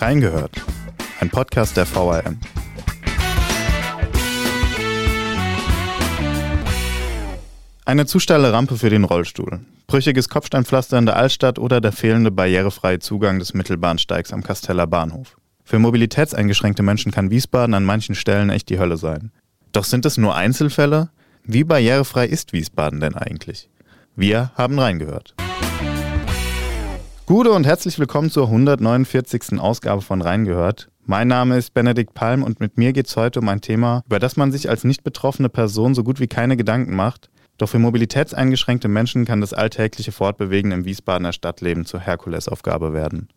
Reingehört. Ein Podcast der VRM. Eine zu steile Rampe für den Rollstuhl, brüchiges Kopfsteinpflaster in der Altstadt oder der fehlende barrierefreie Zugang des Mittelbahnsteigs am Kasteller Bahnhof. Für mobilitätseingeschränkte Menschen kann Wiesbaden an manchen Stellen echt die Hölle sein. Doch sind es nur Einzelfälle? Wie barrierefrei ist Wiesbaden denn eigentlich? Wir haben reingehört. Gute und herzlich willkommen zur 149. Ausgabe von Reingehört. Mein Name ist Benedikt Palm und mit mir geht es heute um ein Thema, über das man sich als nicht betroffene Person so gut wie keine Gedanken macht. Doch für mobilitätseingeschränkte Menschen kann das alltägliche Fortbewegen im Wiesbadener Stadtleben zur Herkulesaufgabe werden.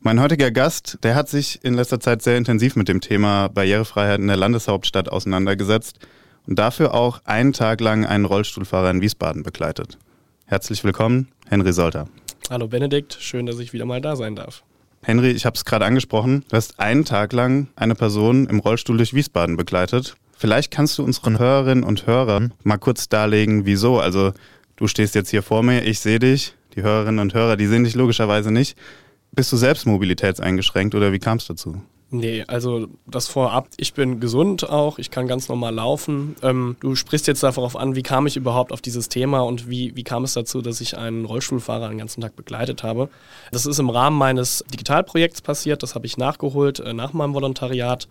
Mein heutiger Gast, der hat sich in letzter Zeit sehr intensiv mit dem Thema Barrierefreiheit in der Landeshauptstadt auseinandergesetzt und dafür auch einen Tag lang einen Rollstuhlfahrer in Wiesbaden begleitet. Herzlich willkommen, Henry Solter. Hallo Benedikt, schön, dass ich wieder mal da sein darf. Henry, ich habe es gerade angesprochen, du hast einen Tag lang eine Person im Rollstuhl durch Wiesbaden begleitet. Vielleicht kannst du unseren Hörerinnen und Hörern mal kurz darlegen, wieso. Also du stehst jetzt hier vor mir, ich sehe dich, die Hörerinnen und Hörer, die sehen dich logischerweise nicht. Bist du selbst mobilitätseingeschränkt oder wie kam es dazu? Nee, also das vorab, ich bin gesund auch, ich kann ganz normal laufen. Ähm, du sprichst jetzt darauf an, wie kam ich überhaupt auf dieses Thema und wie, wie kam es dazu, dass ich einen Rollstuhlfahrer den ganzen Tag begleitet habe. Das ist im Rahmen meines Digitalprojekts passiert, das habe ich nachgeholt äh, nach meinem Volontariat.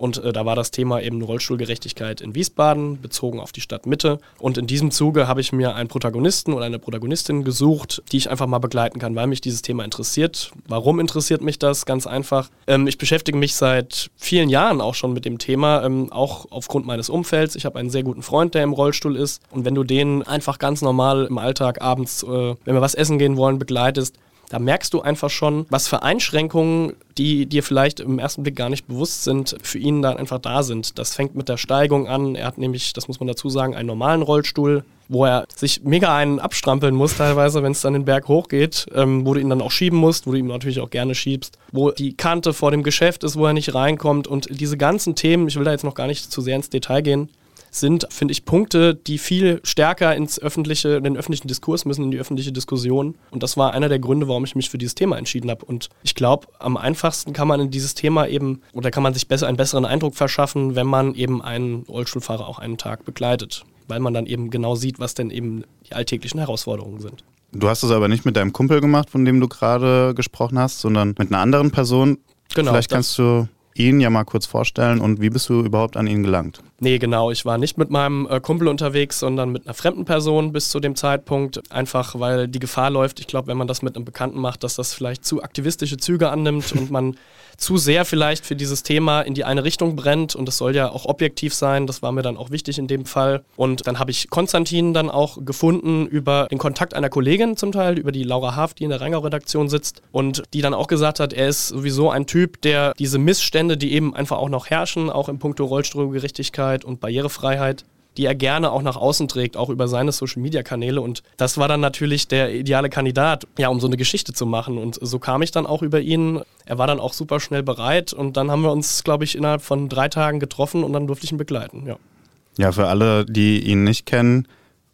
Und äh, da war das Thema eben Rollstuhlgerechtigkeit in Wiesbaden, bezogen auf die Stadtmitte. Und in diesem Zuge habe ich mir einen Protagonisten oder eine Protagonistin gesucht, die ich einfach mal begleiten kann, weil mich dieses Thema interessiert. Warum interessiert mich das? Ganz einfach. Ähm, ich beschäftige mich seit vielen Jahren auch schon mit dem Thema, ähm, auch aufgrund meines Umfelds. Ich habe einen sehr guten Freund, der im Rollstuhl ist. Und wenn du den einfach ganz normal im Alltag abends, äh, wenn wir was essen gehen wollen, begleitest, da merkst du einfach schon, was für Einschränkungen, die dir vielleicht im ersten Blick gar nicht bewusst sind, für ihn dann einfach da sind. Das fängt mit der Steigung an. Er hat nämlich, das muss man dazu sagen, einen normalen Rollstuhl, wo er sich mega einen abstrampeln muss teilweise, wenn es dann den Berg hochgeht, ähm, wo du ihn dann auch schieben musst, wo du ihn natürlich auch gerne schiebst, wo die Kante vor dem Geschäft ist, wo er nicht reinkommt und diese ganzen Themen, ich will da jetzt noch gar nicht zu sehr ins Detail gehen, sind, finde ich, Punkte, die viel stärker ins öffentliche, in den öffentlichen Diskurs müssen, in die öffentliche Diskussion. Und das war einer der Gründe, warum ich mich für dieses Thema entschieden habe. Und ich glaube, am einfachsten kann man in dieses Thema eben, oder kann man sich besser einen besseren Eindruck verschaffen, wenn man eben einen Rollstuhlfahrer auch einen Tag begleitet. Weil man dann eben genau sieht, was denn eben die alltäglichen Herausforderungen sind. Du hast es aber nicht mit deinem Kumpel gemacht, von dem du gerade gesprochen hast, sondern mit einer anderen Person. Genau. Vielleicht kannst du ihn ja mal kurz vorstellen und wie bist du überhaupt an ihn gelangt? Nee, genau. Ich war nicht mit meinem äh, Kumpel unterwegs, sondern mit einer fremden Person bis zu dem Zeitpunkt. Einfach weil die Gefahr läuft, ich glaube, wenn man das mit einem Bekannten macht, dass das vielleicht zu aktivistische Züge annimmt und man zu sehr vielleicht für dieses Thema in die eine Richtung brennt. Und das soll ja auch objektiv sein. Das war mir dann auch wichtig in dem Fall. Und dann habe ich Konstantin dann auch gefunden über den Kontakt einer Kollegin zum Teil, über die Laura Haft, die in der Rheingau-Redaktion sitzt und die dann auch gesagt hat, er ist sowieso ein Typ, der diese Missstände, die eben einfach auch noch herrschen, auch im Punkto Rollstuhlgerechtigkeit und Barrierefreiheit, die er gerne auch nach außen trägt, auch über seine Social-Media-Kanäle. Und das war dann natürlich der ideale Kandidat, ja, um so eine Geschichte zu machen. Und so kam ich dann auch über ihn. Er war dann auch super schnell bereit und dann haben wir uns, glaube ich, innerhalb von drei Tagen getroffen und dann durfte ich ihn begleiten, ja. Ja, für alle, die ihn nicht kennen,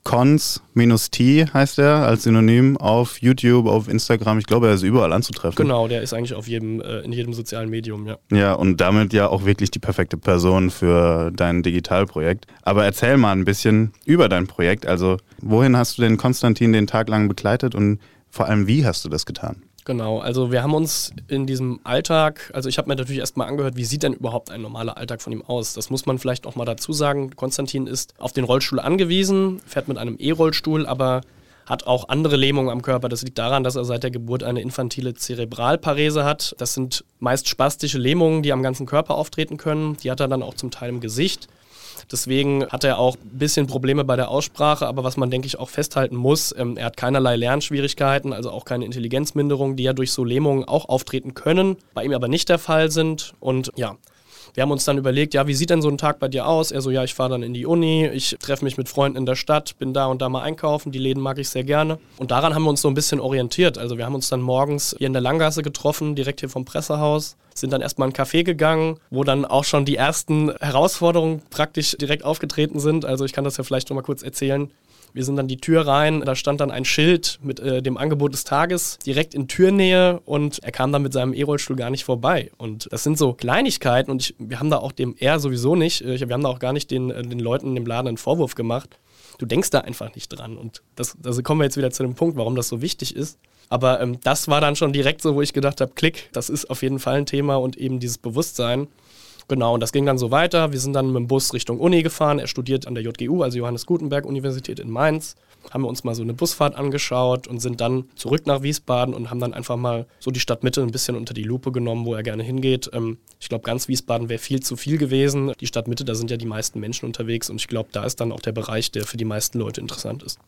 Cons-T heißt er als Synonym auf YouTube, auf Instagram. Ich glaube, er ist überall anzutreffen. Genau, der ist eigentlich auf jedem, äh, in jedem sozialen Medium, ja. Ja, und damit ja auch wirklich die perfekte Person für dein Digitalprojekt. Aber erzähl mal ein bisschen über dein Projekt. Also, wohin hast du den Konstantin den Tag lang begleitet und vor allem, wie hast du das getan? Genau, also wir haben uns in diesem Alltag, also ich habe mir natürlich erstmal angehört, wie sieht denn überhaupt ein normaler Alltag von ihm aus? Das muss man vielleicht auch mal dazu sagen. Konstantin ist auf den Rollstuhl angewiesen, fährt mit einem E-Rollstuhl, aber hat auch andere Lähmungen am Körper. Das liegt daran, dass er seit der Geburt eine infantile Zerebralparese hat. Das sind meist spastische Lähmungen, die am ganzen Körper auftreten können. Die hat er dann auch zum Teil im Gesicht. Deswegen hat er auch ein bisschen Probleme bei der Aussprache, aber was man, denke ich, auch festhalten muss, ähm, er hat keinerlei Lernschwierigkeiten, also auch keine Intelligenzminderung, die ja durch so Lähmungen auch auftreten können, bei ihm aber nicht der Fall sind. Und ja, wir haben uns dann überlegt, ja, wie sieht denn so ein Tag bei dir aus? Er so, ja, ich fahre dann in die Uni, ich treffe mich mit Freunden in der Stadt, bin da und da mal einkaufen, die Läden mag ich sehr gerne. Und daran haben wir uns so ein bisschen orientiert. Also wir haben uns dann morgens hier in der Langgasse getroffen, direkt hier vom Pressehaus, sind dann erstmal in einen Café gegangen, wo dann auch schon die ersten Herausforderungen praktisch direkt aufgetreten sind. Also ich kann das ja vielleicht noch mal kurz erzählen. Wir sind dann die Tür rein, da stand dann ein Schild mit äh, dem Angebot des Tages direkt in Türnähe und er kam dann mit seinem E-Rollstuhl gar nicht vorbei. Und das sind so Kleinigkeiten und ich, wir haben da auch dem er sowieso nicht, äh, wir haben da auch gar nicht den, äh, den Leuten im Laden einen Vorwurf gemacht. Du denkst da einfach nicht dran. Und das, also kommen wir jetzt wieder zu dem Punkt, warum das so wichtig ist. Aber ähm, das war dann schon direkt so, wo ich gedacht habe, klick, das ist auf jeden Fall ein Thema und eben dieses Bewusstsein. Genau, und das ging dann so weiter. Wir sind dann mit dem Bus Richtung Uni gefahren. Er studiert an der JGU, also Johannes Gutenberg Universität in Mainz. Haben wir uns mal so eine Busfahrt angeschaut und sind dann zurück nach Wiesbaden und haben dann einfach mal so die Stadtmitte ein bisschen unter die Lupe genommen, wo er gerne hingeht. Ähm, ich glaube, ganz Wiesbaden wäre viel zu viel gewesen. Die Stadtmitte, da sind ja die meisten Menschen unterwegs und ich glaube, da ist dann auch der Bereich, der für die meisten Leute interessant ist.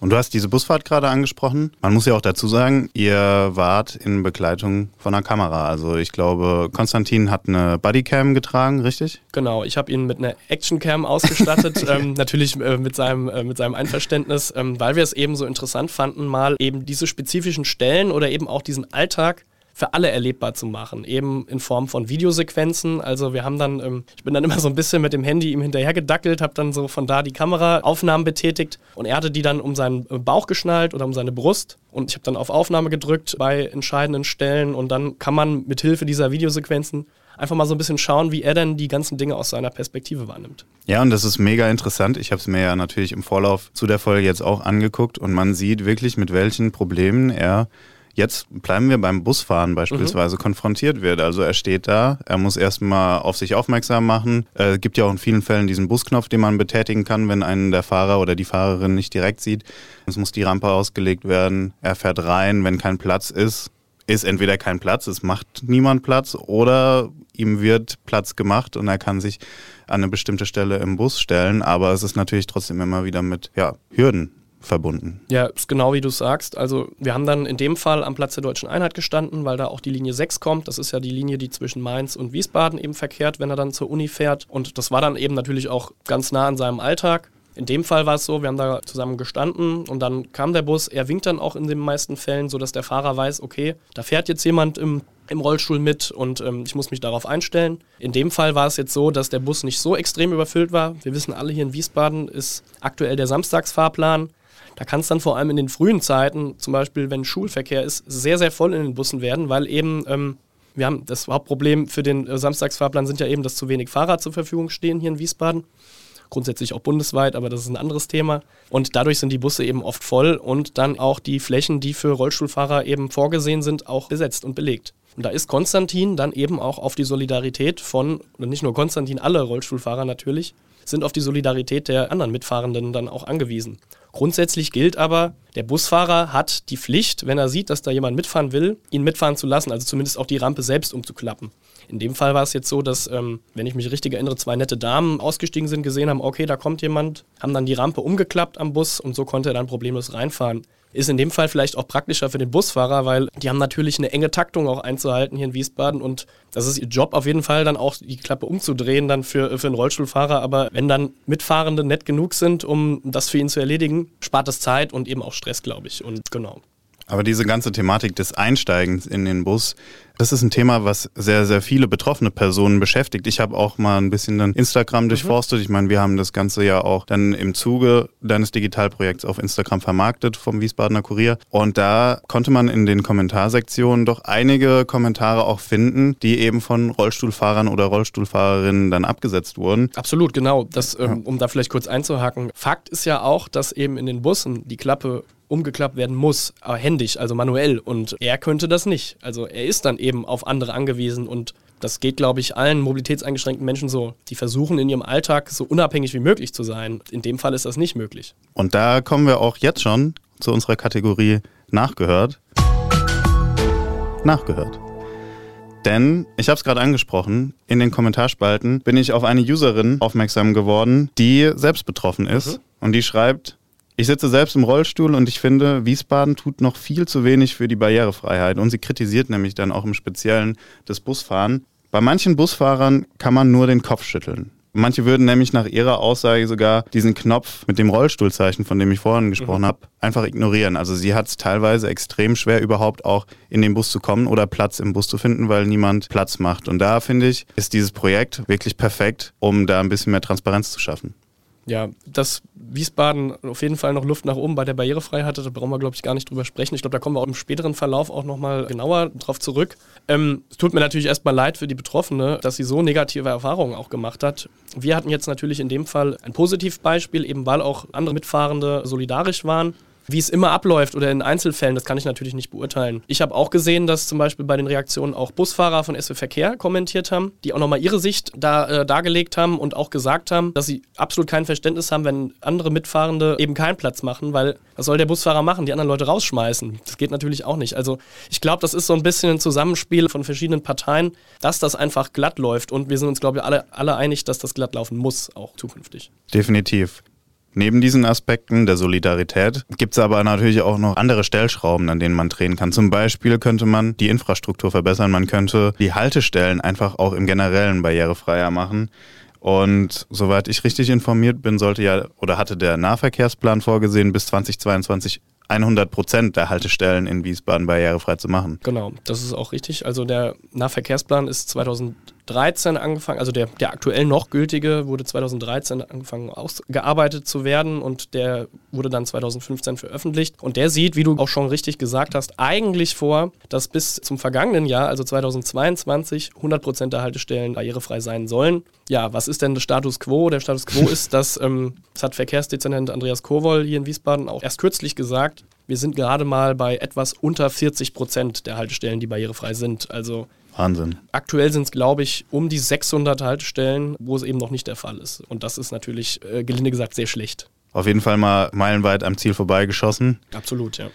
Und du hast diese Busfahrt gerade angesprochen. Man muss ja auch dazu sagen, ihr wart in Begleitung von einer Kamera. Also ich glaube, Konstantin hat eine Bodycam getragen, richtig? Genau, ich habe ihn mit einer Actioncam ausgestattet, ähm, natürlich äh, mit, seinem, äh, mit seinem Einverständnis, ähm, weil wir es eben so interessant fanden, mal eben diese spezifischen Stellen oder eben auch diesen Alltag für alle erlebbar zu machen, eben in Form von Videosequenzen. Also wir haben dann, ähm, ich bin dann immer so ein bisschen mit dem Handy ihm hinterher gedackelt, habe dann so von da die Kameraaufnahmen betätigt und er hatte die dann um seinen äh, Bauch geschnallt oder um seine Brust und ich habe dann auf Aufnahme gedrückt bei entscheidenden Stellen und dann kann man mit Hilfe dieser Videosequenzen einfach mal so ein bisschen schauen, wie er denn die ganzen Dinge aus seiner Perspektive wahrnimmt. Ja, und das ist mega interessant. Ich habe es mir ja natürlich im Vorlauf zu der Folge jetzt auch angeguckt und man sieht wirklich, mit welchen Problemen er jetzt bleiben wir beim Busfahren beispielsweise mhm. konfrontiert wird. Also er steht da, er muss erstmal auf sich aufmerksam machen. Es äh, gibt ja auch in vielen Fällen diesen Busknopf, den man betätigen kann, wenn einen der Fahrer oder die Fahrerin nicht direkt sieht. Es muss die Rampe ausgelegt werden. Er fährt rein, wenn kein Platz ist. Ist entweder kein Platz, es macht niemand Platz, oder ihm wird Platz gemacht und er kann sich an eine bestimmte Stelle im Bus stellen. Aber es ist natürlich trotzdem immer wieder mit ja, Hürden verbunden. Ja, ist genau wie du sagst. Also wir haben dann in dem Fall am Platz der Deutschen Einheit gestanden, weil da auch die Linie 6 kommt. Das ist ja die Linie, die zwischen Mainz und Wiesbaden eben verkehrt, wenn er dann zur Uni fährt. Und das war dann eben natürlich auch ganz nah an seinem Alltag. In dem Fall war es so, wir haben da zusammen gestanden und dann kam der Bus. Er winkt dann auch in den meisten Fällen, sodass der Fahrer weiß, okay, da fährt jetzt jemand im, im Rollstuhl mit und ähm, ich muss mich darauf einstellen. In dem Fall war es jetzt so, dass der Bus nicht so extrem überfüllt war. Wir wissen alle hier in Wiesbaden ist aktuell der Samstagsfahrplan. Da kann es dann vor allem in den frühen Zeiten, zum Beispiel wenn Schulverkehr ist, sehr, sehr voll in den Bussen werden, weil eben ähm, wir haben das Hauptproblem für den äh, Samstagsfahrplan sind ja eben, dass zu wenig Fahrer zur Verfügung stehen hier in Wiesbaden. Grundsätzlich auch bundesweit, aber das ist ein anderes Thema. Und dadurch sind die Busse eben oft voll und dann auch die Flächen, die für Rollstuhlfahrer eben vorgesehen sind, auch besetzt und belegt. Und da ist Konstantin dann eben auch auf die Solidarität von, und nicht nur Konstantin, alle Rollstuhlfahrer natürlich, sind auf die Solidarität der anderen Mitfahrenden dann auch angewiesen. Grundsätzlich gilt aber, der Busfahrer hat die Pflicht, wenn er sieht, dass da jemand mitfahren will, ihn mitfahren zu lassen, also zumindest auch die Rampe selbst umzuklappen. In dem Fall war es jetzt so, dass, ähm, wenn ich mich richtig erinnere, zwei nette Damen ausgestiegen sind, gesehen haben, okay, da kommt jemand, haben dann die Rampe umgeklappt am Bus und so konnte er dann problemlos reinfahren. Ist in dem Fall vielleicht auch praktischer für den Busfahrer, weil die haben natürlich eine enge Taktung auch einzuhalten hier in Wiesbaden und das ist ihr Job auf jeden Fall dann auch die Klappe umzudrehen dann für, für einen Rollstuhlfahrer. Aber wenn dann Mitfahrende nett genug sind, um das für ihn zu erledigen, spart es Zeit und eben auch Stress, glaube ich. Und genau. Aber diese ganze Thematik des Einsteigens in den Bus, das ist ein Thema, was sehr, sehr viele betroffene Personen beschäftigt. Ich habe auch mal ein bisschen dann Instagram mhm. durchforstet. Ich meine, wir haben das Ganze ja auch dann im Zuge deines Digitalprojekts auf Instagram vermarktet vom Wiesbadener Kurier. Und da konnte man in den Kommentarsektionen doch einige Kommentare auch finden, die eben von Rollstuhlfahrern oder Rollstuhlfahrerinnen dann abgesetzt wurden. Absolut, genau. Das, ähm, um da vielleicht kurz einzuhaken. Fakt ist ja auch, dass eben in den Bussen die Klappe umgeklappt werden muss, aber händisch, also manuell. Und er könnte das nicht. Also er ist dann eben auf andere angewiesen und das geht, glaube ich, allen mobilitätseingeschränkten Menschen so. Die versuchen in ihrem Alltag so unabhängig wie möglich zu sein. In dem Fall ist das nicht möglich. Und da kommen wir auch jetzt schon zu unserer Kategorie Nachgehört. Nachgehört. Denn, ich habe es gerade angesprochen, in den Kommentarspalten bin ich auf eine Userin aufmerksam geworden, die selbst betroffen ist. Mhm. Und die schreibt, ich sitze selbst im Rollstuhl und ich finde, Wiesbaden tut noch viel zu wenig für die Barrierefreiheit. Und sie kritisiert nämlich dann auch im Speziellen das Busfahren. Bei manchen Busfahrern kann man nur den Kopf schütteln. Manche würden nämlich nach ihrer Aussage sogar diesen Knopf mit dem Rollstuhlzeichen, von dem ich vorhin gesprochen mhm. habe, einfach ignorieren. Also sie hat es teilweise extrem schwer, überhaupt auch in den Bus zu kommen oder Platz im Bus zu finden, weil niemand Platz macht. Und da finde ich, ist dieses Projekt wirklich perfekt, um da ein bisschen mehr Transparenz zu schaffen. Ja, dass Wiesbaden auf jeden Fall noch Luft nach oben bei der Barrierefreiheit hatte, da brauchen wir, glaube ich, gar nicht drüber sprechen. Ich glaube, da kommen wir auch im späteren Verlauf auch nochmal genauer drauf zurück. Ähm, es tut mir natürlich erstmal leid für die Betroffene, dass sie so negative Erfahrungen auch gemacht hat. Wir hatten jetzt natürlich in dem Fall ein Positivbeispiel, eben weil auch andere Mitfahrende solidarisch waren. Wie es immer abläuft oder in Einzelfällen, das kann ich natürlich nicht beurteilen. Ich habe auch gesehen, dass zum Beispiel bei den Reaktionen auch Busfahrer von SW Verkehr kommentiert haben, die auch nochmal ihre Sicht da, äh, dargelegt haben und auch gesagt haben, dass sie absolut kein Verständnis haben, wenn andere Mitfahrende eben keinen Platz machen, weil was soll der Busfahrer machen? Die anderen Leute rausschmeißen. Das geht natürlich auch nicht. Also ich glaube, das ist so ein bisschen ein Zusammenspiel von verschiedenen Parteien, dass das einfach glatt läuft und wir sind uns, glaube ich, alle, alle einig, dass das glatt laufen muss, auch zukünftig. Definitiv. Neben diesen Aspekten der Solidarität gibt es aber natürlich auch noch andere Stellschrauben, an denen man drehen kann. Zum Beispiel könnte man die Infrastruktur verbessern, man könnte die Haltestellen einfach auch im Generellen barrierefreier machen. Und soweit ich richtig informiert bin, sollte ja oder hatte der Nahverkehrsplan vorgesehen, bis 2022 100 Prozent der Haltestellen in Wiesbaden barrierefrei zu machen. Genau, das ist auch richtig. Also der Nahverkehrsplan ist 2013 angefangen, also der, der aktuell noch gültige wurde 2013 angefangen ausgearbeitet zu werden und der wurde dann 2015 veröffentlicht. Und der sieht, wie du auch schon richtig gesagt hast, eigentlich vor, dass bis zum vergangenen Jahr, also 2022, 100 Prozent der Haltestellen barrierefrei sein sollen. Ja, was ist denn der Status quo? Der Status quo ist, dass, ähm, das hat Verkehrsdezernent Andreas Kowoll hier in Wiesbaden auch erst kürzlich gesagt, wir sind gerade mal bei etwas unter 40 Prozent der Haltestellen, die barrierefrei sind. Also Wahnsinn. Aktuell sind es, glaube ich, um die 600 Haltestellen, wo es eben noch nicht der Fall ist. Und das ist natürlich, äh, gelinde gesagt, sehr schlecht. Auf jeden Fall mal meilenweit am Ziel vorbeigeschossen. Absolut, ja.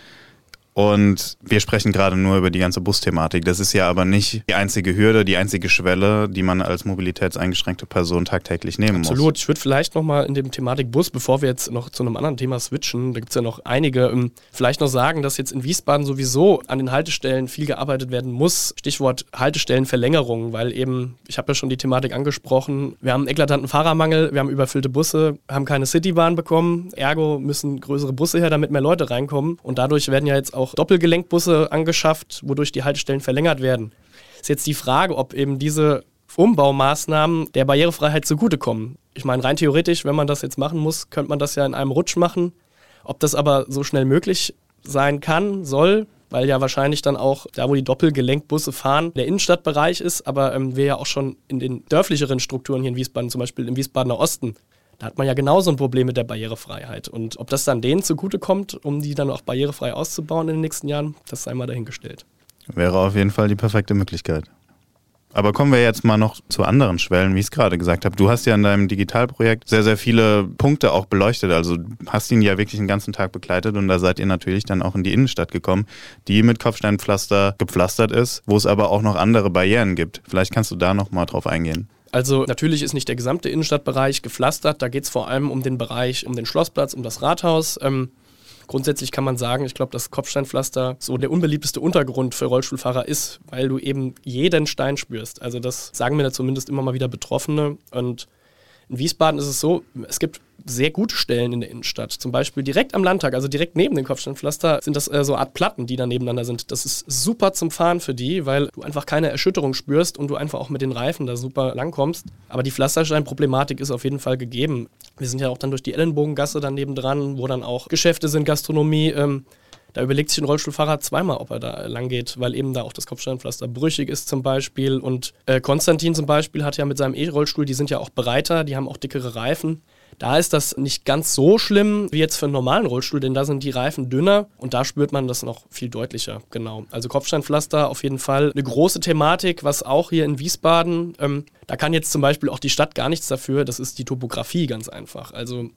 Und wir sprechen gerade nur über die ganze Busthematik. Das ist ja aber nicht die einzige Hürde, die einzige Schwelle, die man als mobilitätseingeschränkte Person tagtäglich nehmen Absolut. muss. Absolut. Ich würde vielleicht nochmal in dem Thematik Bus, bevor wir jetzt noch zu einem anderen Thema switchen, da gibt es ja noch einige, ähm, vielleicht noch sagen, dass jetzt in Wiesbaden sowieso an den Haltestellen viel gearbeitet werden muss. Stichwort Haltestellenverlängerung, weil eben, ich habe ja schon die Thematik angesprochen, wir haben einen eklatanten Fahrermangel, wir haben überfüllte Busse, haben keine Citybahn bekommen, ergo müssen größere Busse her, damit mehr Leute reinkommen. Und dadurch werden ja jetzt auch auch Doppelgelenkbusse angeschafft, wodurch die Haltestellen verlängert werden. Ist jetzt die Frage, ob eben diese Umbaumaßnahmen der Barrierefreiheit zugutekommen. Ich meine, rein theoretisch, wenn man das jetzt machen muss, könnte man das ja in einem Rutsch machen. Ob das aber so schnell möglich sein kann, soll, weil ja wahrscheinlich dann auch da, wo die Doppelgelenkbusse fahren, der Innenstadtbereich ist, aber ähm, wir ja auch schon in den dörflicheren Strukturen hier in Wiesbaden, zum Beispiel im Wiesbadener Osten, da hat man ja genauso ein Problem mit der Barrierefreiheit. Und ob das dann denen zugutekommt, um die dann auch barrierefrei auszubauen in den nächsten Jahren, das sei mal dahingestellt. Wäre auf jeden Fall die perfekte Möglichkeit. Aber kommen wir jetzt mal noch zu anderen Schwellen, wie ich es gerade gesagt habe. Du hast ja in deinem Digitalprojekt sehr, sehr viele Punkte auch beleuchtet. Also hast ihn ja wirklich den ganzen Tag begleitet und da seid ihr natürlich dann auch in die Innenstadt gekommen, die mit Kopfsteinpflaster gepflastert ist, wo es aber auch noch andere Barrieren gibt. Vielleicht kannst du da noch mal drauf eingehen. Also natürlich ist nicht der gesamte Innenstadtbereich gepflastert. Da geht es vor allem um den Bereich, um den Schlossplatz, um das Rathaus. Ähm, grundsätzlich kann man sagen, ich glaube, das Kopfsteinpflaster so der unbeliebteste Untergrund für Rollstuhlfahrer ist, weil du eben jeden Stein spürst. Also das sagen mir da zumindest immer mal wieder Betroffene. Und in Wiesbaden ist es so, es gibt sehr gute Stellen in der Innenstadt. Zum Beispiel direkt am Landtag, also direkt neben dem Kopfsteinpflaster, sind das äh, so Art Platten, die da nebeneinander sind. Das ist super zum Fahren für die, weil du einfach keine Erschütterung spürst und du einfach auch mit den Reifen da super langkommst. Aber die Pflasterstein-Problematik ist auf jeden Fall gegeben. Wir sind ja auch dann durch die Ellenbogengasse dann nebendran, wo dann auch Geschäfte sind, Gastronomie. Ähm, da überlegt sich ein Rollstuhlfahrer zweimal, ob er da lang geht, weil eben da auch das Kopfsteinpflaster brüchig ist zum Beispiel. Und äh, Konstantin zum Beispiel hat ja mit seinem E-Rollstuhl, die sind ja auch breiter, die haben auch dickere Reifen. Da ist das nicht ganz so schlimm wie jetzt für einen normalen Rollstuhl, denn da sind die Reifen dünner und da spürt man das noch viel deutlicher. Genau. Also Kopfsteinpflaster auf jeden Fall eine große Thematik, was auch hier in Wiesbaden, ähm, da kann jetzt zum Beispiel auch die Stadt gar nichts dafür, das ist die Topografie ganz einfach. Also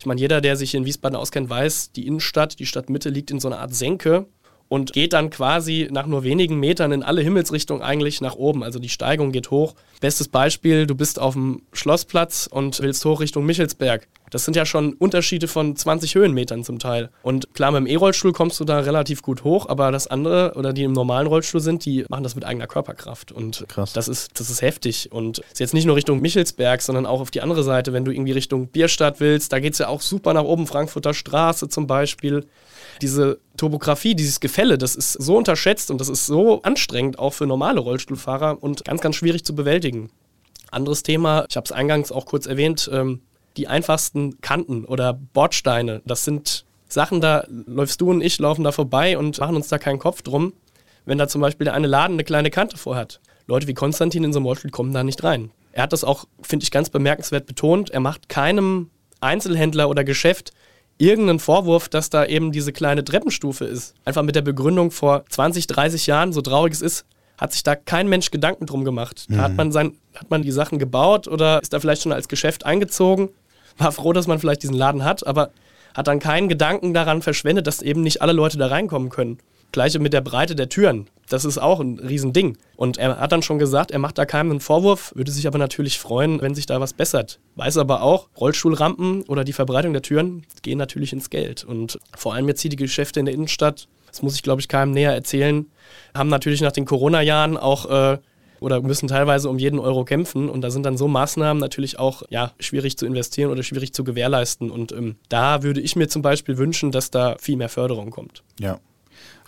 ich meine, jeder, der sich in Wiesbaden auskennt, weiß, die Innenstadt, die Stadtmitte liegt in so einer Art Senke und geht dann quasi nach nur wenigen Metern in alle Himmelsrichtungen eigentlich nach oben. Also die Steigung geht hoch. Bestes Beispiel, du bist auf dem Schlossplatz und willst hoch Richtung Michelsberg. Das sind ja schon Unterschiede von 20 Höhenmetern zum Teil. Und klar, mit dem E-Rollstuhl kommst du da relativ gut hoch, aber das andere oder die im normalen Rollstuhl sind, die machen das mit eigener Körperkraft. Und Krass. Das, ist, das ist heftig. Und ist jetzt nicht nur Richtung Michelsberg, sondern auch auf die andere Seite, wenn du irgendwie Richtung Bierstadt willst, da geht es ja auch super nach oben, Frankfurter Straße zum Beispiel diese Topografie, dieses Gefälle, das ist so unterschätzt und das ist so anstrengend auch für normale Rollstuhlfahrer und ganz, ganz schwierig zu bewältigen. Anderes Thema, ich habe es eingangs auch kurz erwähnt, ähm, die einfachsten Kanten oder Bordsteine, das sind Sachen, da läufst du und ich laufen da vorbei und machen uns da keinen Kopf drum, wenn da zum Beispiel der eine Laden eine kleine Kante vorhat. Leute wie Konstantin in so einem Rollstuhl kommen da nicht rein. Er hat das auch, finde ich, ganz bemerkenswert betont. Er macht keinem Einzelhändler oder Geschäft irgendeinen Vorwurf, dass da eben diese kleine Treppenstufe ist. Einfach mit der Begründung vor 20, 30 Jahren, so traurig es ist, hat sich da kein Mensch Gedanken drum gemacht. Da hat, mhm. man sein, hat man die Sachen gebaut oder ist da vielleicht schon als Geschäft eingezogen, war froh, dass man vielleicht diesen Laden hat, aber hat dann keinen Gedanken daran verschwendet, dass eben nicht alle Leute da reinkommen können. Gleiche mit der Breite der Türen. Das ist auch ein Riesending. Und er hat dann schon gesagt, er macht da keinem einen Vorwurf, würde sich aber natürlich freuen, wenn sich da was bessert. Weiß aber auch, Rollstuhlrampen oder die Verbreitung der Türen gehen natürlich ins Geld. Und vor allem jetzt hier die Geschäfte in der Innenstadt, das muss ich glaube ich keinem näher erzählen, haben natürlich nach den Corona-Jahren auch äh, oder müssen teilweise um jeden Euro kämpfen. Und da sind dann so Maßnahmen natürlich auch ja, schwierig zu investieren oder schwierig zu gewährleisten. Und ähm, da würde ich mir zum Beispiel wünschen, dass da viel mehr Förderung kommt. Ja.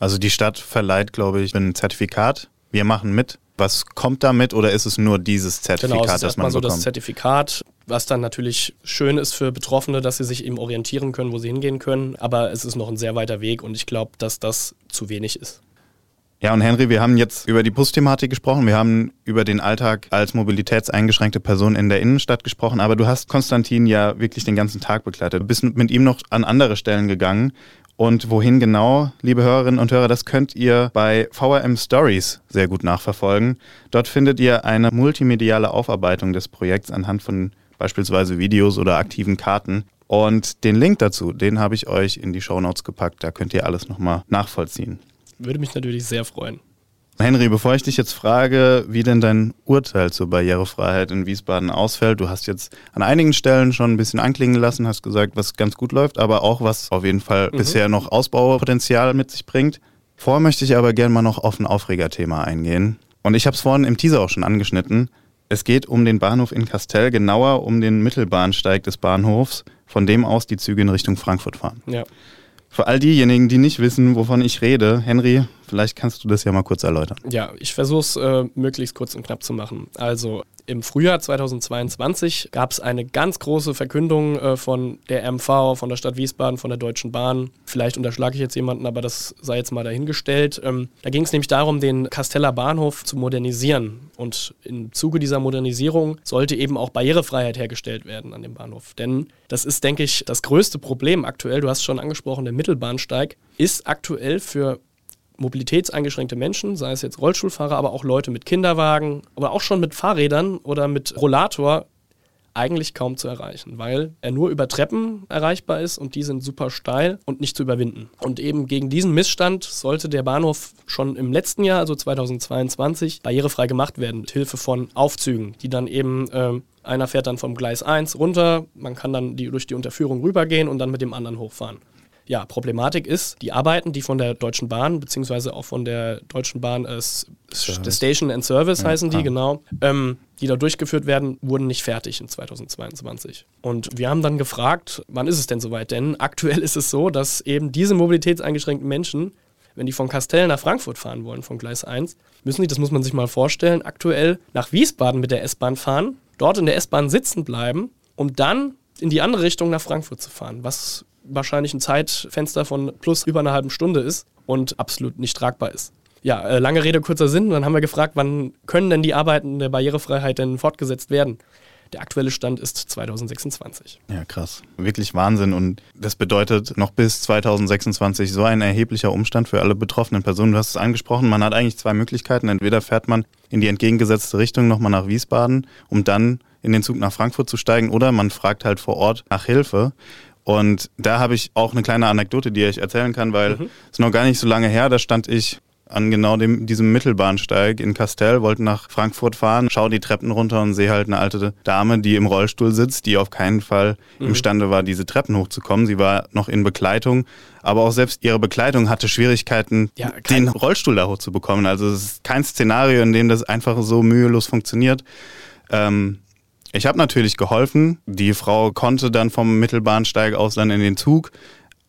Also die Stadt verleiht, glaube ich, ein Zertifikat. Wir machen mit. Was kommt damit oder ist es nur dieses Zertifikat, genau, es ist das man so bekommt? das Zertifikat, was dann natürlich schön ist für Betroffene, dass sie sich eben orientieren können, wo sie hingehen können. Aber es ist noch ein sehr weiter Weg und ich glaube, dass das zu wenig ist. Ja, und Henry, wir haben jetzt über die Busthematik gesprochen, wir haben über den Alltag als mobilitätseingeschränkte Person in der Innenstadt gesprochen, aber du hast Konstantin ja wirklich den ganzen Tag begleitet. Du bist mit ihm noch an andere Stellen gegangen. Und wohin genau, liebe Hörerinnen und Hörer, das könnt ihr bei VRM Stories sehr gut nachverfolgen. Dort findet ihr eine multimediale Aufarbeitung des Projekts anhand von beispielsweise Videos oder aktiven Karten. Und den Link dazu, den habe ich euch in die Shownotes gepackt. Da könnt ihr alles nochmal nachvollziehen. Würde mich natürlich sehr freuen. Henry, bevor ich dich jetzt frage, wie denn dein Urteil zur Barrierefreiheit in Wiesbaden ausfällt, du hast jetzt an einigen Stellen schon ein bisschen anklingen lassen, hast gesagt, was ganz gut läuft, aber auch was auf jeden Fall mhm. bisher noch Ausbaupotenzial mit sich bringt. Vorher möchte ich aber gerne mal noch auf ein Aufregerthema eingehen. Und ich habe es vorhin im Teaser auch schon angeschnitten. Es geht um den Bahnhof in Kastel, genauer um den Mittelbahnsteig des Bahnhofs, von dem aus die Züge in Richtung Frankfurt fahren. Ja. Für all diejenigen, die nicht wissen, wovon ich rede, Henry, vielleicht kannst du das ja mal kurz erläutern. Ja, ich versuche es äh, möglichst kurz und knapp zu machen. Also im Frühjahr 2022 gab es eine ganz große Verkündung äh, von der MV, von der Stadt Wiesbaden, von der Deutschen Bahn. Vielleicht unterschlage ich jetzt jemanden, aber das sei jetzt mal dahingestellt. Ähm, da ging es nämlich darum, den Kasteller Bahnhof zu modernisieren. Und im Zuge dieser Modernisierung sollte eben auch Barrierefreiheit hergestellt werden an dem Bahnhof. Denn das ist, denke ich, das größte Problem aktuell. Du hast schon angesprochen, der Mittelbahnsteig ist aktuell für mobilitätseingeschränkte Menschen, sei es jetzt Rollstuhlfahrer, aber auch Leute mit Kinderwagen, aber auch schon mit Fahrrädern oder mit Rollator, eigentlich kaum zu erreichen, weil er nur über Treppen erreichbar ist und die sind super steil und nicht zu überwinden. Und eben gegen diesen Missstand sollte der Bahnhof schon im letzten Jahr, also 2022, barrierefrei gemacht werden, mit Hilfe von Aufzügen, die dann eben, äh, einer fährt dann vom Gleis 1 runter, man kann dann die, durch die Unterführung rübergehen und dann mit dem anderen hochfahren. Ja, Problematik ist, die Arbeiten, die von der Deutschen Bahn, beziehungsweise auch von der Deutschen Bahn, äh, Station and Service ja, heißen die, ah. genau, ähm, die da durchgeführt werden, wurden nicht fertig in 2022. Und wir haben dann gefragt, wann ist es denn soweit? Denn aktuell ist es so, dass eben diese mobilitätseingeschränkten Menschen, wenn die von Kastell nach Frankfurt fahren wollen, von Gleis 1, müssen die, das muss man sich mal vorstellen, aktuell nach Wiesbaden mit der S-Bahn fahren, dort in der S-Bahn sitzen bleiben, um dann in die andere Richtung nach Frankfurt zu fahren, was wahrscheinlich ein Zeitfenster von plus über einer halben Stunde ist und absolut nicht tragbar ist. Ja, äh, lange Rede, kurzer Sinn. Dann haben wir gefragt, wann können denn die Arbeiten der Barrierefreiheit denn fortgesetzt werden? Der aktuelle Stand ist 2026. Ja, krass. Wirklich Wahnsinn. Und das bedeutet noch bis 2026 so ein erheblicher Umstand für alle betroffenen Personen. Du hast es angesprochen, man hat eigentlich zwei Möglichkeiten. Entweder fährt man in die entgegengesetzte Richtung nochmal nach Wiesbaden, um dann in den Zug nach Frankfurt zu steigen, oder man fragt halt vor Ort nach Hilfe. Und da habe ich auch eine kleine Anekdote, die ich erzählen kann, weil mhm. es mhm. ist noch gar nicht so lange her, da stand ich an genau dem, diesem Mittelbahnsteig in Castell, wollte nach Frankfurt fahren, schaue die Treppen runter und sehe halt eine alte Dame, die im Rollstuhl sitzt, die auf keinen Fall mhm. imstande war, diese Treppen hochzukommen. Sie war noch in Begleitung, aber auch selbst ihre Begleitung hatte Schwierigkeiten, ja, den Rollstuhl da hochzubekommen. Also es ist kein Szenario, in dem das einfach so mühelos funktioniert. Ähm, ich habe natürlich geholfen. Die Frau konnte dann vom Mittelbahnsteig aus dann in den Zug.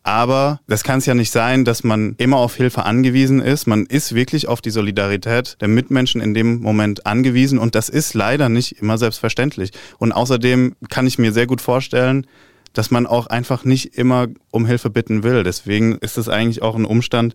Aber das kann es ja nicht sein, dass man immer auf Hilfe angewiesen ist. Man ist wirklich auf die Solidarität der Mitmenschen in dem Moment angewiesen und das ist leider nicht immer selbstverständlich. Und außerdem kann ich mir sehr gut vorstellen, dass man auch einfach nicht immer um Hilfe bitten will. Deswegen ist es eigentlich auch ein Umstand,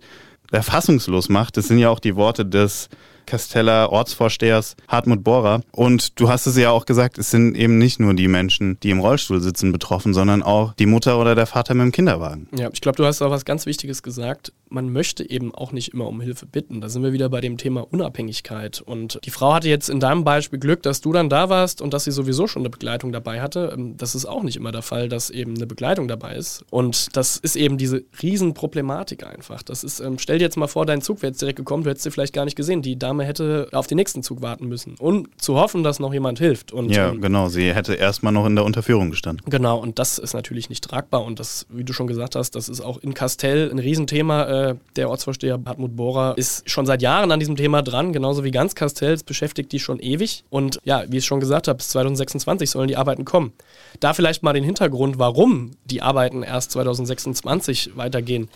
der fassungslos macht. Das sind ja auch die Worte des Kasteller Ortsvorstehers Hartmut Bohrer. Und du hast es ja auch gesagt, es sind eben nicht nur die Menschen, die im Rollstuhl sitzen, betroffen, sondern auch die Mutter oder der Vater mit dem Kinderwagen. Ja, ich glaube, du hast auch was ganz Wichtiges gesagt. Man möchte eben auch nicht immer um Hilfe bitten. Da sind wir wieder bei dem Thema Unabhängigkeit. Und die Frau hatte jetzt in deinem Beispiel Glück, dass du dann da warst und dass sie sowieso schon eine Begleitung dabei hatte. Ähm, das ist auch nicht immer der Fall, dass eben eine Begleitung dabei ist. Und das ist eben diese Riesenproblematik einfach. Das ist, ähm, stell dir jetzt mal vor, dein Zug wäre jetzt direkt gekommen, du hättest sie vielleicht gar nicht gesehen. Die Dame Dame hätte auf den nächsten Zug warten müssen und zu hoffen, dass noch jemand hilft. Und, ja, ähm, genau. Sie hätte erstmal noch in der Unterführung gestanden. Genau, und das ist natürlich nicht tragbar. Und das, wie du schon gesagt hast, das ist auch in Castell ein Riesenthema. Äh, der Ortsvorsteher Hartmut Bohrer ist schon seit Jahren an diesem Thema dran, genauso wie ganz Castell. Es beschäftigt die schon ewig. Und ja, wie ich schon gesagt habe, bis 2026 sollen die Arbeiten kommen. Da vielleicht mal den Hintergrund, warum die Arbeiten erst 2026 weitergehen.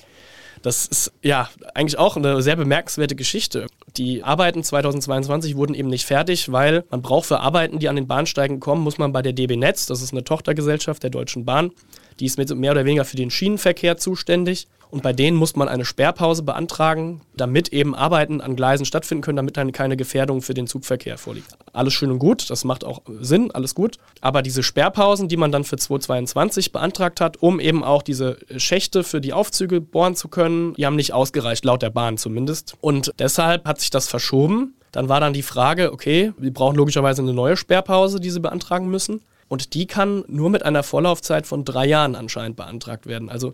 Das ist ja eigentlich auch eine sehr bemerkenswerte Geschichte. Die Arbeiten 2022 wurden eben nicht fertig, weil man braucht für Arbeiten, die an den Bahnsteigen kommen, muss man bei der DB Netz, das ist eine Tochtergesellschaft der Deutschen Bahn, die ist mehr oder weniger für den Schienenverkehr zuständig. Und bei denen muss man eine Sperrpause beantragen, damit eben Arbeiten an Gleisen stattfinden können, damit dann keine Gefährdung für den Zugverkehr vorliegt. Alles schön und gut, das macht auch Sinn, alles gut. Aber diese Sperrpausen, die man dann für 2022 beantragt hat, um eben auch diese Schächte für die Aufzüge bohren zu können, die haben nicht ausgereicht, laut der Bahn zumindest. Und deshalb hat sich das verschoben. Dann war dann die Frage, okay, wir brauchen logischerweise eine neue Sperrpause, die sie beantragen müssen. Und die kann nur mit einer Vorlaufzeit von drei Jahren anscheinend beantragt werden. Also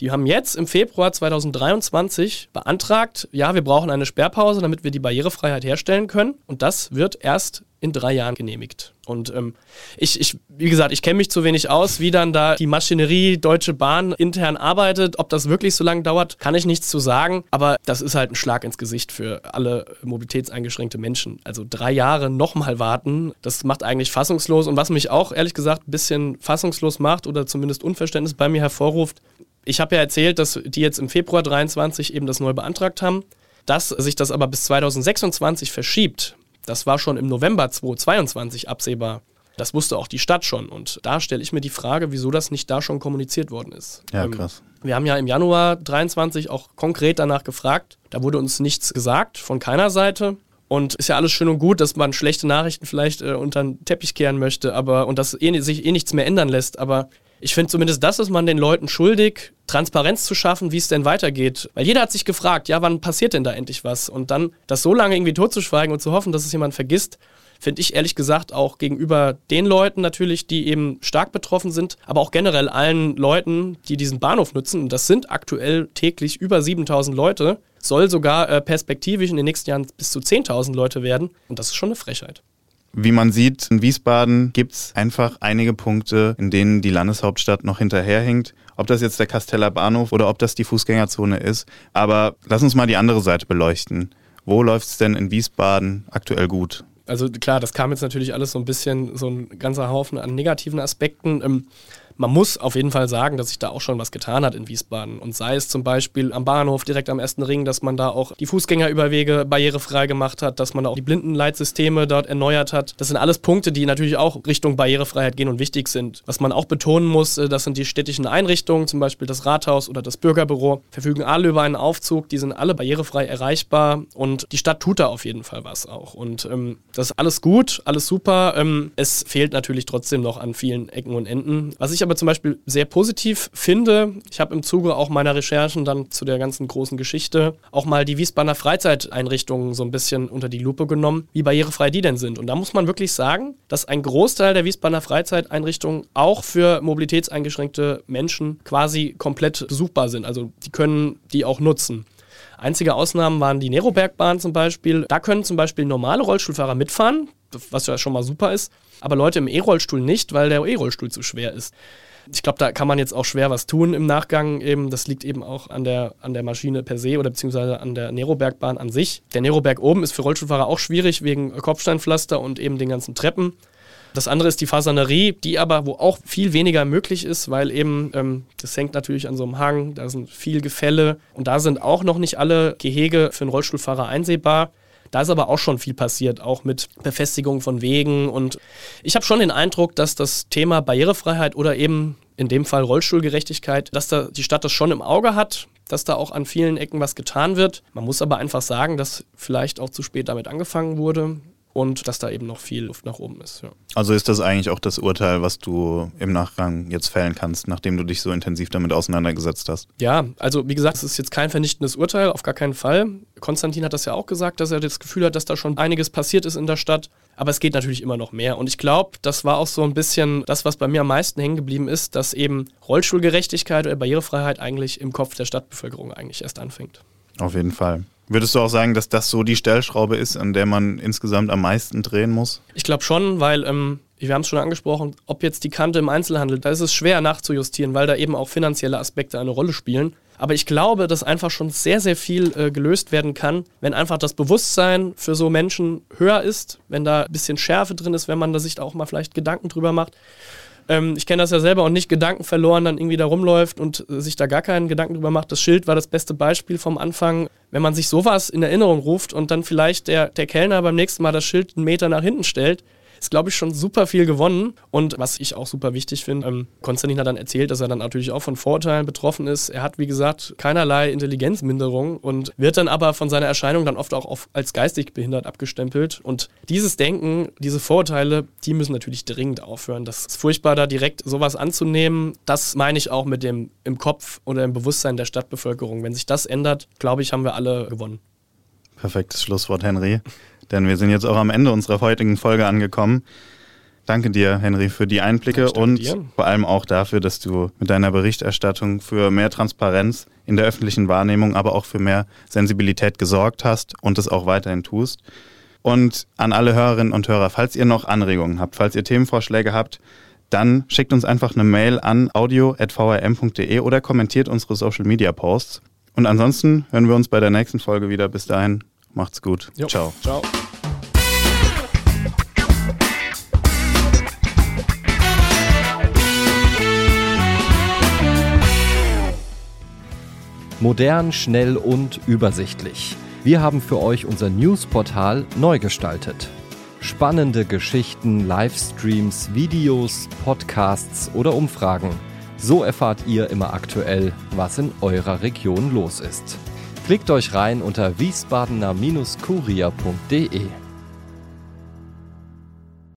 die haben jetzt im Februar 2023 beantragt, ja, wir brauchen eine Sperrpause, damit wir die Barrierefreiheit herstellen können. Und das wird erst in drei Jahren genehmigt. Und ähm, ich, ich, wie gesagt, ich kenne mich zu wenig aus, wie dann da die Maschinerie Deutsche Bahn intern arbeitet. Ob das wirklich so lange dauert, kann ich nichts zu sagen. Aber das ist halt ein Schlag ins Gesicht für alle mobilitätseingeschränkte Menschen. Also drei Jahre nochmal warten, das macht eigentlich fassungslos. Und was mich auch ehrlich gesagt ein bisschen fassungslos macht oder zumindest Unverständnis bei mir hervorruft, ich habe ja erzählt, dass die jetzt im Februar 23 eben das neu beantragt haben. Dass sich das aber bis 2026 verschiebt, das war schon im November 2022 absehbar. Das wusste auch die Stadt schon. Und da stelle ich mir die Frage, wieso das nicht da schon kommuniziert worden ist. Ja, ähm, krass. Wir haben ja im Januar 23 auch konkret danach gefragt. Da wurde uns nichts gesagt, von keiner Seite. Und ist ja alles schön und gut, dass man schlechte Nachrichten vielleicht äh, unter den Teppich kehren möchte, aber und dass eh, sich eh nichts mehr ändern lässt. Aber ich finde zumindest, das ist man den Leuten schuldig, Transparenz zu schaffen, wie es denn weitergeht. Weil jeder hat sich gefragt, ja, wann passiert denn da endlich was? Und dann das so lange irgendwie totzuschweigen und zu hoffen, dass es jemand vergisst, finde ich ehrlich gesagt auch gegenüber den Leuten natürlich, die eben stark betroffen sind, aber auch generell allen Leuten, die diesen Bahnhof nutzen, und das sind aktuell täglich über 7000 Leute, soll sogar äh, perspektivisch in den nächsten Jahren bis zu 10.000 Leute werden. Und das ist schon eine Frechheit. Wie man sieht, in Wiesbaden gibt es einfach einige Punkte, in denen die Landeshauptstadt noch hinterherhinkt. Ob das jetzt der Kasteller Bahnhof oder ob das die Fußgängerzone ist. Aber lass uns mal die andere Seite beleuchten. Wo läuft es denn in Wiesbaden aktuell gut? Also klar, das kam jetzt natürlich alles so ein bisschen, so ein ganzer Haufen an negativen Aspekten. Ähm, man muss auf jeden Fall sagen, dass sich da auch schon was getan hat in Wiesbaden. Und sei es zum Beispiel am Bahnhof direkt am ersten Ring, dass man da auch die Fußgängerüberwege barrierefrei gemacht hat, dass man auch die Blindenleitsysteme dort erneuert hat. Das sind alles Punkte, die natürlich auch Richtung Barrierefreiheit gehen und wichtig sind. Was man auch betonen muss, äh, das sind die städtischen Einrichtungen, zum Beispiel das Rathaus oder das Bürgerbüro, verfügen alle über einen Aufzug, die sind alle barrierefrei erreichbar und die Stadt tut da auf jeden Fall was auch. Und ähm, das ist alles gut, alles super. Ähm, es fehlt natürlich trotzdem noch an vielen Ecken und Enden. Was ich aber aber zum Beispiel sehr positiv finde, ich habe im Zuge auch meiner Recherchen dann zu der ganzen großen Geschichte auch mal die Wiesbadener Freizeiteinrichtungen so ein bisschen unter die Lupe genommen, wie barrierefrei die denn sind. Und da muss man wirklich sagen, dass ein Großteil der Wiesbadener Freizeiteinrichtungen auch für mobilitätseingeschränkte Menschen quasi komplett besuchbar sind. Also die können die auch nutzen. Einzige Ausnahmen waren die Nerobergbahn zum Beispiel. Da können zum Beispiel normale Rollstuhlfahrer mitfahren, was ja schon mal super ist aber Leute im E-Rollstuhl nicht, weil der E-Rollstuhl zu schwer ist. Ich glaube, da kann man jetzt auch schwer was tun im Nachgang. Eben, das liegt eben auch an der, an der Maschine per se oder beziehungsweise an der Nerobergbahn an sich. Der Neroberg oben ist für Rollstuhlfahrer auch schwierig wegen Kopfsteinpflaster und eben den ganzen Treppen. Das andere ist die Fasanerie, die aber, wo auch viel weniger möglich ist, weil eben, ähm, das hängt natürlich an so einem Hang, da sind viel Gefälle und da sind auch noch nicht alle Gehege für einen Rollstuhlfahrer einsehbar. Da ist aber auch schon viel passiert, auch mit Befestigung von Wegen. Und ich habe schon den Eindruck, dass das Thema Barrierefreiheit oder eben in dem Fall Rollstuhlgerechtigkeit, dass da die Stadt das schon im Auge hat, dass da auch an vielen Ecken was getan wird. Man muss aber einfach sagen, dass vielleicht auch zu spät damit angefangen wurde und dass da eben noch viel Luft nach oben ist. Ja. Also ist das eigentlich auch das Urteil, was du im Nachgang jetzt fällen kannst, nachdem du dich so intensiv damit auseinandergesetzt hast? Ja, also wie gesagt, es ist jetzt kein vernichtendes Urteil, auf gar keinen Fall. Konstantin hat das ja auch gesagt, dass er das Gefühl hat, dass da schon einiges passiert ist in der Stadt. Aber es geht natürlich immer noch mehr. Und ich glaube, das war auch so ein bisschen das, was bei mir am meisten hängen geblieben ist, dass eben Rollstuhlgerechtigkeit oder Barrierefreiheit eigentlich im Kopf der Stadtbevölkerung eigentlich erst anfängt. Auf jeden Fall. Würdest du auch sagen, dass das so die Stellschraube ist, an der man insgesamt am meisten drehen muss? Ich glaube schon, weil ähm, wir haben es schon angesprochen, ob jetzt die Kante im Einzelhandel, da ist es schwer nachzujustieren, weil da eben auch finanzielle Aspekte eine Rolle spielen. Aber ich glaube, dass einfach schon sehr, sehr viel äh, gelöst werden kann, wenn einfach das Bewusstsein für so Menschen höher ist, wenn da ein bisschen Schärfe drin ist, wenn man da sich auch mal vielleicht Gedanken drüber macht. Ähm, ich kenne das ja selber und nicht Gedanken verloren, dann irgendwie da rumläuft und äh, sich da gar keinen Gedanken drüber macht. Das Schild war das beste Beispiel vom Anfang. Wenn man sich sowas in Erinnerung ruft und dann vielleicht der, der Kellner beim nächsten Mal das Schild einen Meter nach hinten stellt, ist, glaube ich, schon super viel gewonnen. Und was ich auch super wichtig finde, ähm, Konstantin hat dann erzählt, dass er dann natürlich auch von Vorurteilen betroffen ist. Er hat, wie gesagt, keinerlei Intelligenzminderung und wird dann aber von seiner Erscheinung dann oft auch auf, als geistig behindert abgestempelt. Und dieses Denken, diese Vorurteile, die müssen natürlich dringend aufhören. Das ist furchtbar, da direkt sowas anzunehmen. Das meine ich auch mit dem im Kopf oder im Bewusstsein der Stadtbevölkerung. Wenn sich das ändert, glaube ich, haben wir alle gewonnen. Perfektes Schlusswort, Henry denn wir sind jetzt auch am Ende unserer heutigen Folge angekommen. Danke dir, Henry, für die Einblicke und dir. vor allem auch dafür, dass du mit deiner Berichterstattung für mehr Transparenz in der öffentlichen Wahrnehmung, aber auch für mehr Sensibilität gesorgt hast und es auch weiterhin tust. Und an alle Hörerinnen und Hörer, falls ihr noch Anregungen habt, falls ihr Themenvorschläge habt, dann schickt uns einfach eine Mail an audio.vrm.de oder kommentiert unsere Social Media Posts. Und ansonsten hören wir uns bei der nächsten Folge wieder. Bis dahin, macht's gut. Jo. Ciao. Ciao. Modern, schnell und übersichtlich. Wir haben für euch unser Newsportal neu gestaltet. Spannende Geschichten, Livestreams, Videos, Podcasts oder Umfragen. So erfahrt ihr immer aktuell, was in eurer Region los ist. Klickt euch rein unter wiesbadener-kurier.de.